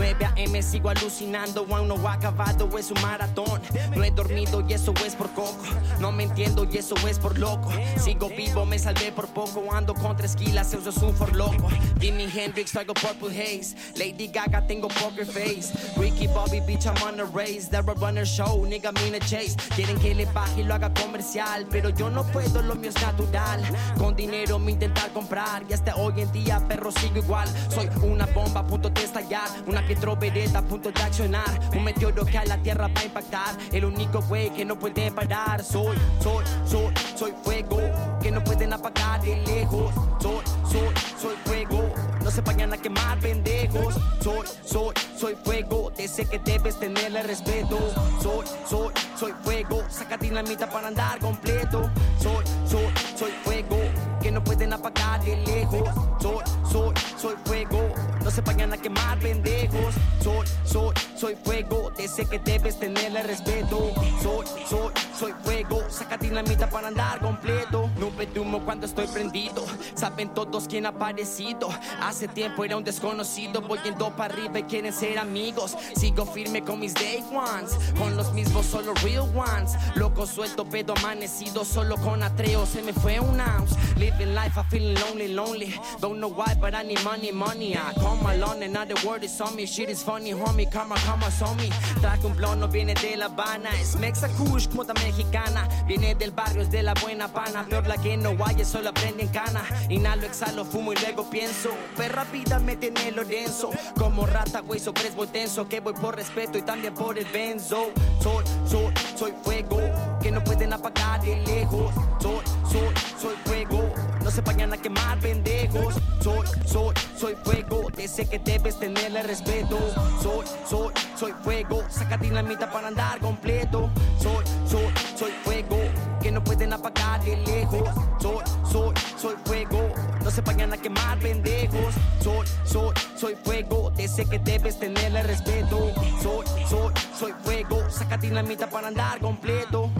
S6: 9 am sigo alucinando. Aún no ha acabado es un maratón. No he dormido y eso es por coco. No me entiendo y eso es por loco. Sigo vivo me salvé por poco. Ando con tres kilas eso es un for loco. Jimi Hendrix traigo purple haze. Lady Gaga tengo poker face. Ricky Bobby bitch I'm on a race. The runner show nigga mean a chase. Quieren que le baje y lo haga comercial pero yo no puedo lo mío es natural. Con dinero me intentar comprar y hasta hoy en día perro sigo igual. Soy una bomba punto de estallar, una petrovereta a punto de accionar. Un meteoro que a la tierra va a impactar. El único güey que no puede parar. Soy, soy, soy, soy fuego que no pueden apagar de lejos. Soy, soy, soy fuego. No se vayan a quemar, pendejos. Soy, soy, soy fuego. Te sé que debes tenerle respeto. Soy, soy, soy fuego. Saca dinamita para andar completo. Soy, soy, soy fuego. Que no pueden apagar de lejos. Soy, soy, soy fuego. No se vayan a quemar, pendejos. Soy, soy, soy fuego. Te sé que debes tenerle respeto. Soy, soy, soy fuego. Saca dinamita para andar completo. Nube de humo cuando estoy prendido. Saben todos quién ha aparecido. Hace tiempo era un desconocido. Voy yendo para arriba y quieren ser amigos. Sigo firme con mis day ones. Con los mismos, solo real ones. Loco suelto, pedo amanecido. Solo con atreo se me fue un ounce. Living life, I feeling lonely, lonely. Know why, but I need money, money. I come alone the word is on me. Shit is funny, homie. Karma, karma, on me. Traje un blon, no viene de La Habana. Es Mexa Kush, puta mexicana. Viene del barrio, es de la buena pana. Peor la que no vaya, solo aprende en cana. Inhalo, exhalo, fumo y luego pienso. Perra vida me tiene lo denso. Como rata, güey, sobre muy tenso. Que voy por respeto y también por el benzo. Soy, soy, soy fuego. Que no pueden apagar de lejos. Soy, soy, soy fuego. No se vayan a quemar, pendejos. Soy, soy, soy fuego. Te sé que debes tenerle respeto. Soy, soy, soy fuego. Saca dinamita para andar completo. Soy, soy, soy fuego. Que no pueden apagar de lejos. Soy, soy, soy fuego. No se vayan a quemar, pendejos. Soy, soy, soy fuego. Te sé que debes tenerle respeto. Soy, soy, soy fuego. Saca dinamita para andar completo.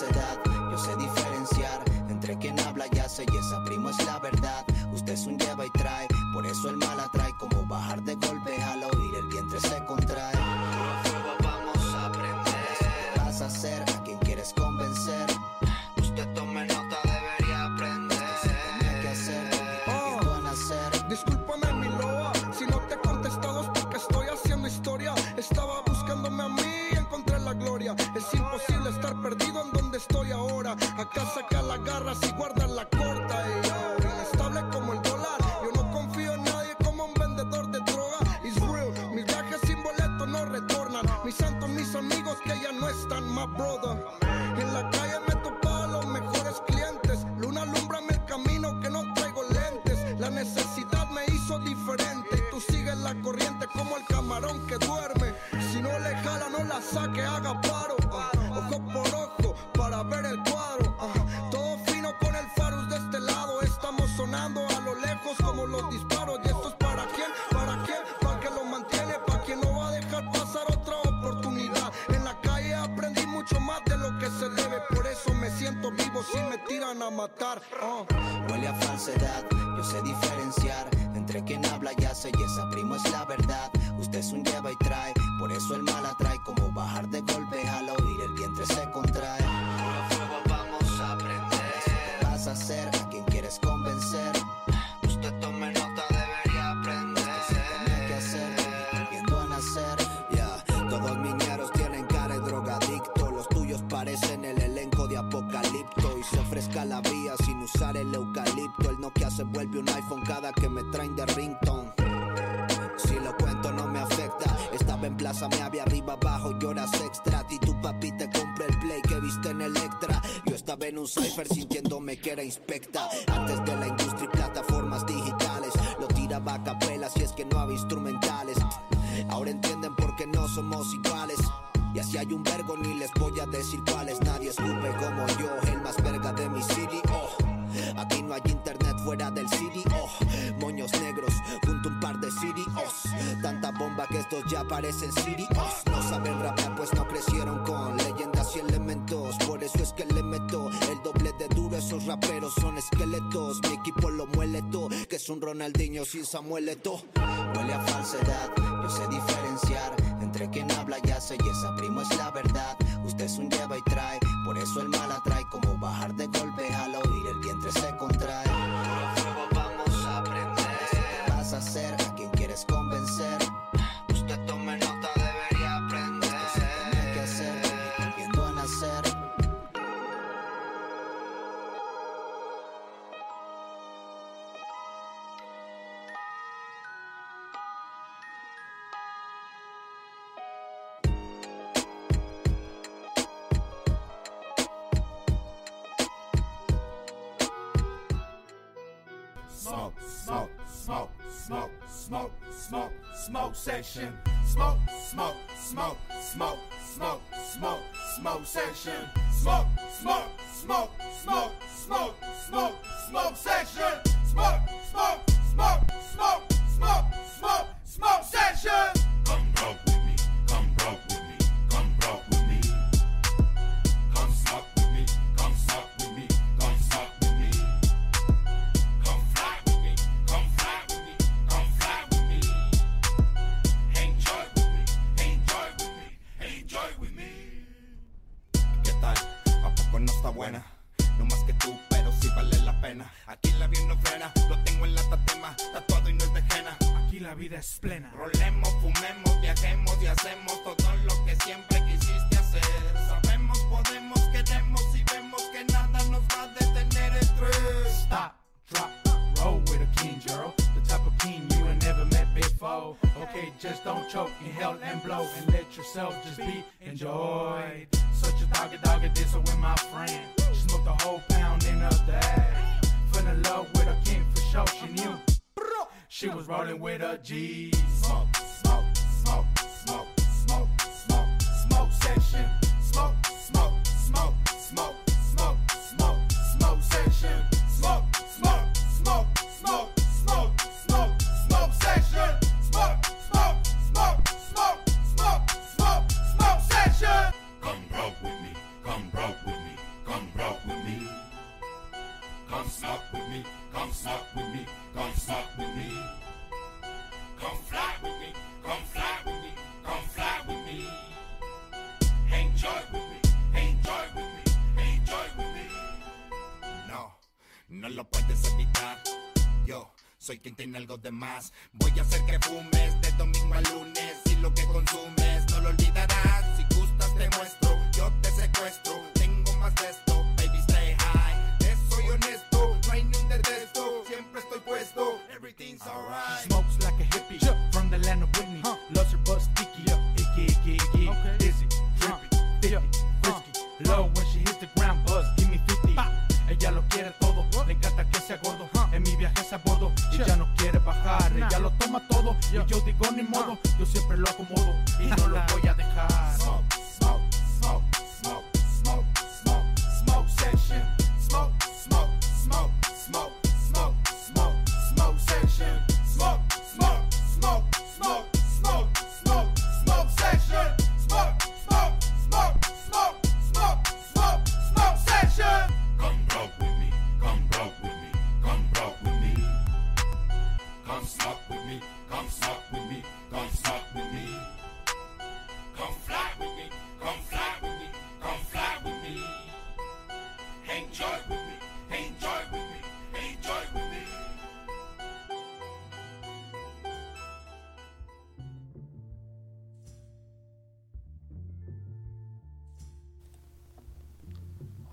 S7: Yo sé diferenciar entre quien habla y hace y esa Y tu papi te compré el play que viste en Electra. Yo estaba en un cipher sintiéndome que era inspecta. Antes de la industria y plataformas digitales. Lo tiraba a capelas y es que no había instrumentales. Ahora entienden por qué no somos iguales. Y así hay un vergo, ni les voy a decir cuáles. Nadie escupe como yo, el más verga de mi city. Oh,
S3: internet fuera del city. Oh, moños negros junto a un par de sirios. Tanta bomba que estos ya parecen sirios. No saben rapear pues no crecieron con leyendas y elementos. Por eso es que le meto el doble de duro. Esos raperos son esqueletos. Mi equipo lo muele todo. Que es un Ronaldinho sin Samuel. Huele a falsedad. Yo sé diferenciar entre quien habla y hace y esa primo es la verdad. Usted es un lleva y trae, por eso el mal atrae. Como bajar de golpe
S8: smoke, section. Smoke, smoke, smoke, smoke, smoke, smoke, smoke section. Smoke, smoke, smoke, smoke, smoke, smoke, smoke section. Smoke, smoke, smoke, smoke, smoke, smoke, smoke section. Come come
S9: no está buena? No más que tú, pero sí vale la pena. Aquí la vida no frena, lo tengo en la tatema, tatuado y no es de jena.
S1: Aquí la vida es plena.
S9: Rolemos, fumemos, viajemos y hacemos todo lo que siempre quisiste hacer. Sabemos, podemos, queremos y vemos que nada nos va a detener estrés.
S1: Stop, drop, roll with a king, girl. Okay, just don't choke, inhale and blow, and let yourself just be enjoyed. Such a doggy doggy this with my friend. She smoked a whole pound in a day. Fell in love with a king for sure. She knew she was rolling with a G.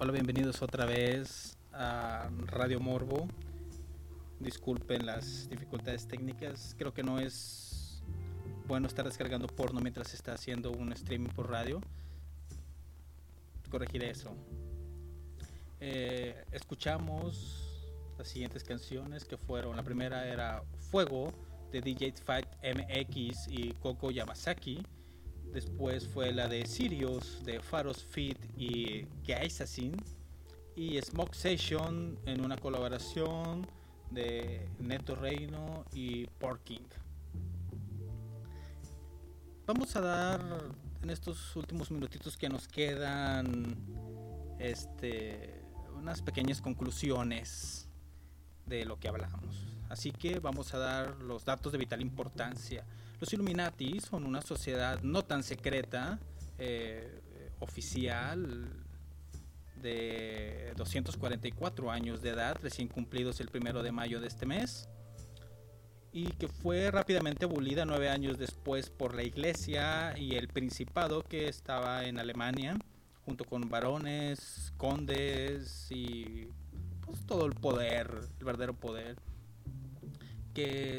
S2: Hola, bienvenidos otra vez a Radio Morbo. Disculpen las dificultades técnicas. Creo que no es bueno estar descargando porno mientras se está haciendo un streaming por radio. Corregiré eso. Eh, escuchamos las siguientes canciones que fueron. La primera era Fuego de DJ Fight MX y Coco Yamazaki. Después fue la de Sirius de Faros Fit y Gaisasin. y Smoke Session en una colaboración de Neto Reino y Porking. Vamos a dar en estos últimos minutitos que nos quedan este unas pequeñas conclusiones de lo que hablamos. Así que vamos a dar los datos de vital importancia. Los Illuminati son una sociedad no tan secreta, eh, oficial, de 244 años de edad, recién cumplidos el primero de mayo de este mes, y que fue rápidamente abolida nueve años después por la iglesia y el principado que estaba en Alemania, junto con varones, condes y pues, todo el poder, el verdadero poder, que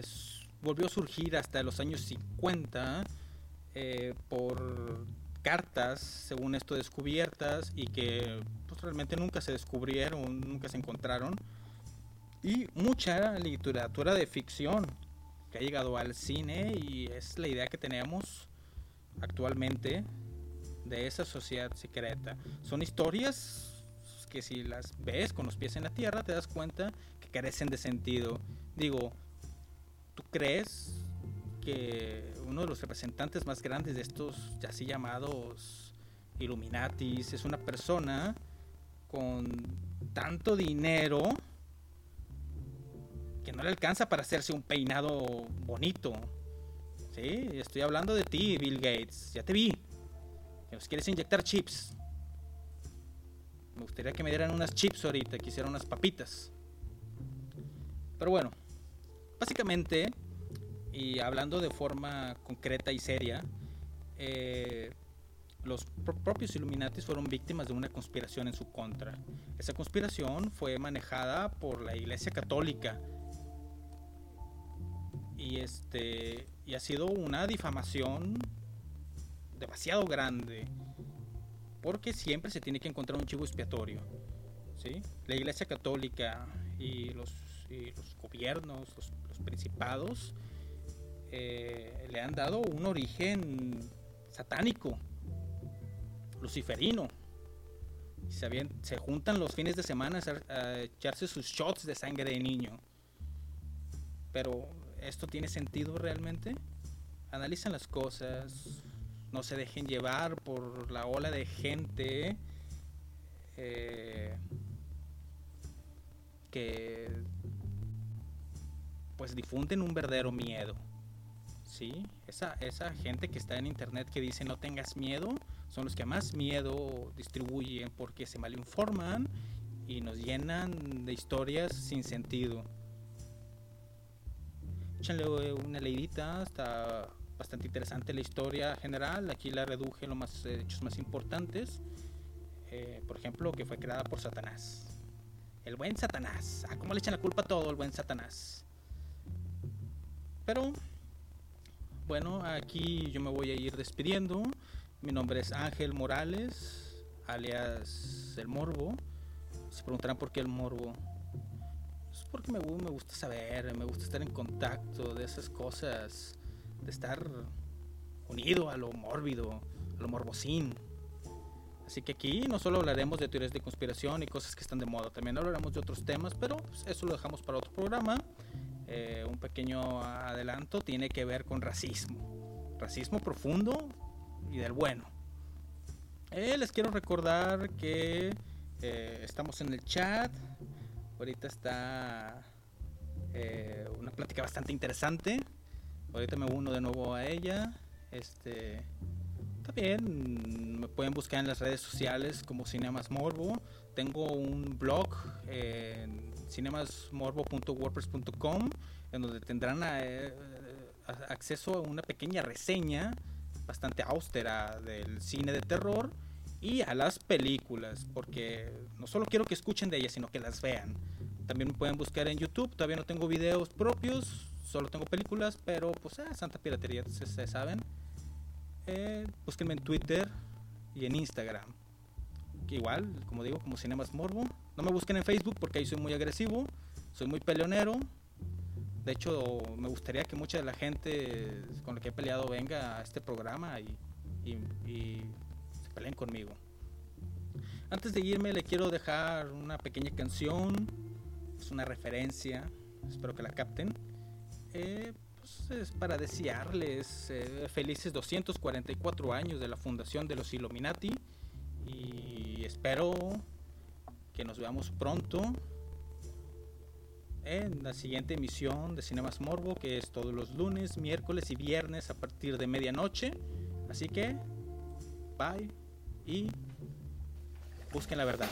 S2: volvió a surgir hasta los años 50 eh, por cartas, según esto, descubiertas y que pues, realmente nunca se descubrieron, nunca se encontraron. Y mucha literatura de ficción que ha llegado al cine y es la idea que tenemos actualmente de esa sociedad secreta. Son historias que si las ves con los pies en la tierra te das cuenta que carecen de sentido. Digo, ¿tú crees que uno de los representantes más grandes de estos así llamados Illuminatis es una persona con tanto dinero que no le alcanza para hacerse un peinado bonito. Sí, estoy hablando de ti, Bill Gates. Ya te vi. Que nos quieres inyectar chips. Me gustaría que me dieran unas chips ahorita, que hicieran unas papitas. Pero bueno, básicamente, y hablando de forma concreta y seria, eh, los propios Illuminati fueron víctimas de una conspiración en su contra. Esa conspiración fue manejada por la Iglesia Católica y este y ha sido una difamación demasiado grande porque siempre se tiene que encontrar un chivo expiatorio. ¿sí? La Iglesia Católica y los, los gobiernos, los, principados, eh, le han dado un origen satánico, luciferino. Se, se juntan los fines de semana a, echarse sus shots de sangre de niño. Pero, ¿esto tiene sentido realmente? Analizan las cosas, no se dejen llevar por la ola de gente eh, que pues difunden un verdadero miedo. ¿Sí? Esa, esa gente que está en internet que dice no tengas miedo, son los que más miedo distribuyen porque se malinforman y nos llenan de historias sin sentido. Échenle una leidita, está bastante interesante la historia general. Aquí la reduje los más eh, hechos más importantes. Eh, por ejemplo, que fue creada por Satanás. El buen Satanás. Ah, ¿cómo le echan la culpa a todo el buen Satanás? Pero, bueno, aquí yo me voy a ir despidiendo. Mi nombre es Ángel Morales, alias El Morbo. Se preguntarán por qué El Morbo. Es porque me, me gusta saber, me gusta estar en contacto de esas cosas de estar unido a lo mórbido, a lo morbosín. Así que aquí no solo hablaremos de teorías de conspiración y cosas que están de moda, también hablaremos de otros temas, pero pues, eso lo dejamos para otro programa. Eh, un pequeño adelanto tiene que ver con racismo, racismo profundo y del bueno. Eh, les quiero recordar que eh, estamos en el chat. Ahorita está una plática bastante interesante ahorita me uno de nuevo a ella. Este, también me pueden buscar en las redes sociales como Cinemas Morbo. Tengo un blog en cinemasmorbo.wordpress.com en donde tendrán eh, acceso a una pequeña reseña bastante austera del cine de terror y a las películas, porque no solo quiero que escuchen de ellas, sino que las vean. También me pueden buscar en YouTube, todavía no tengo videos propios, solo tengo películas, pero pues eh, Santa Piratería, se saben. Eh, búsquenme en Twitter y en Instagram. Que igual, como digo, como Cinemas Morbo. No me busquen en Facebook porque ahí soy muy agresivo, soy muy peleonero. De hecho, me gustaría que mucha de la gente con la que he peleado venga a este programa y, se peleen conmigo. Antes de irme le quiero dejar una pequeña canción, es una referencia, espero que la capten. Eh, pues es para desearles eh, felices 244 años de la fundación de los Illuminati y espero que nos veamos pronto en la siguiente emisión de Cinemas Morbo, que es todos los lunes, miércoles y viernes a partir de medianoche. Así que, bye y busquen la verdad.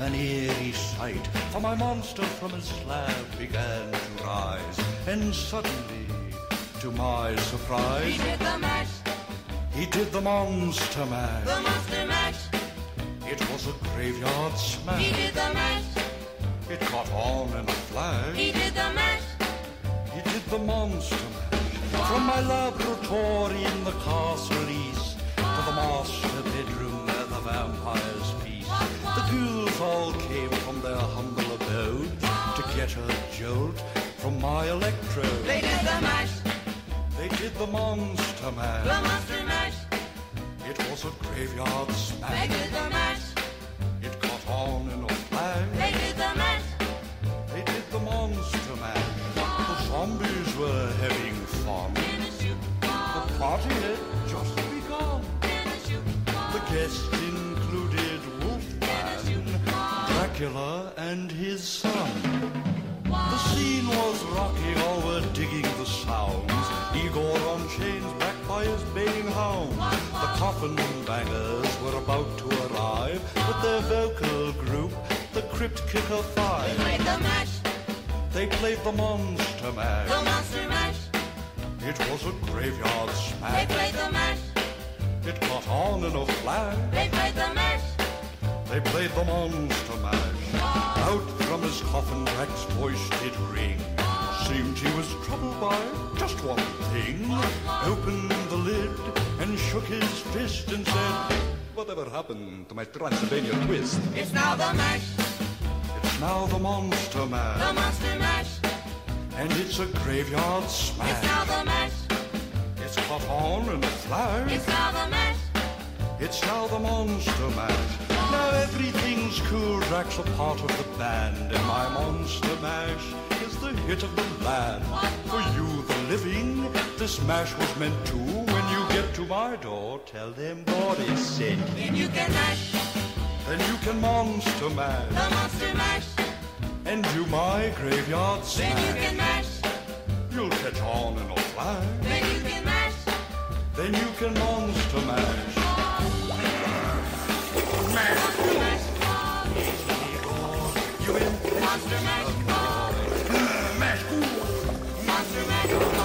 S10: An eerie sight. For my monster from his slab began to rise, and suddenly, to my surprise,
S11: He did the mash,
S10: he did the monster mash.
S11: the monster mash.
S10: It was a graveyard smash.
S11: He did the mash,
S10: It caught on in a flash.
S11: he did the mash.
S10: He did the monster mash. From my laboratory in the castle east to the master bedroom where the vampires feast. The ghouls all came from their humble abodes to get a jolt from my electrode.
S11: They did the mash,
S10: They did the monster
S11: the monster mash.
S10: It was a graveyard smash.
S11: They did the mash,
S10: It caught on in a flash.
S11: they did the mash.
S10: They did the monster mash. The zombies were having fun. The party had just begun. The guests included Wolfman, Dracula, and his son. Coffin bangers were about to arrive with their vocal group, the Crypt Kicker Five.
S11: They Played the mash,
S10: They played the monster mash.
S11: the monster mash.
S10: It was a graveyard smash.
S11: They played the mash,
S10: It caught on in a flash.
S11: they played the mash.
S10: They played the monster mash. Out from his coffin, Drac's voice did ring. Seemed he was troubled by just one thing. Opened the lid and shook his fist and said, Whatever happened to my Transylvania twist?
S11: It's now the mash,
S10: It's now the monster mash.
S11: the monster mash.
S10: And it's a graveyard smash.
S11: It's now the mash,
S10: It's caught on in a flash.
S11: it's now the mash.
S10: It's now the Monster Mash. Now everything's cool. Drac's a part of the band, in my Monster Mash the hit of the land. For you, the living, this mash was meant to. When you get to my door, tell them Boris sent me.
S11: Then you can mash,
S10: Then you can Monster mash.
S11: the monster mash.
S10: and do my graveyard
S11: Then you can mash,
S10: You'll catch on in a flash.
S11: then you can mash.
S10: Then you can Monster Mash.
S11: Monster mash,
S10: You in?
S11: mash. Monster mash. Let's go.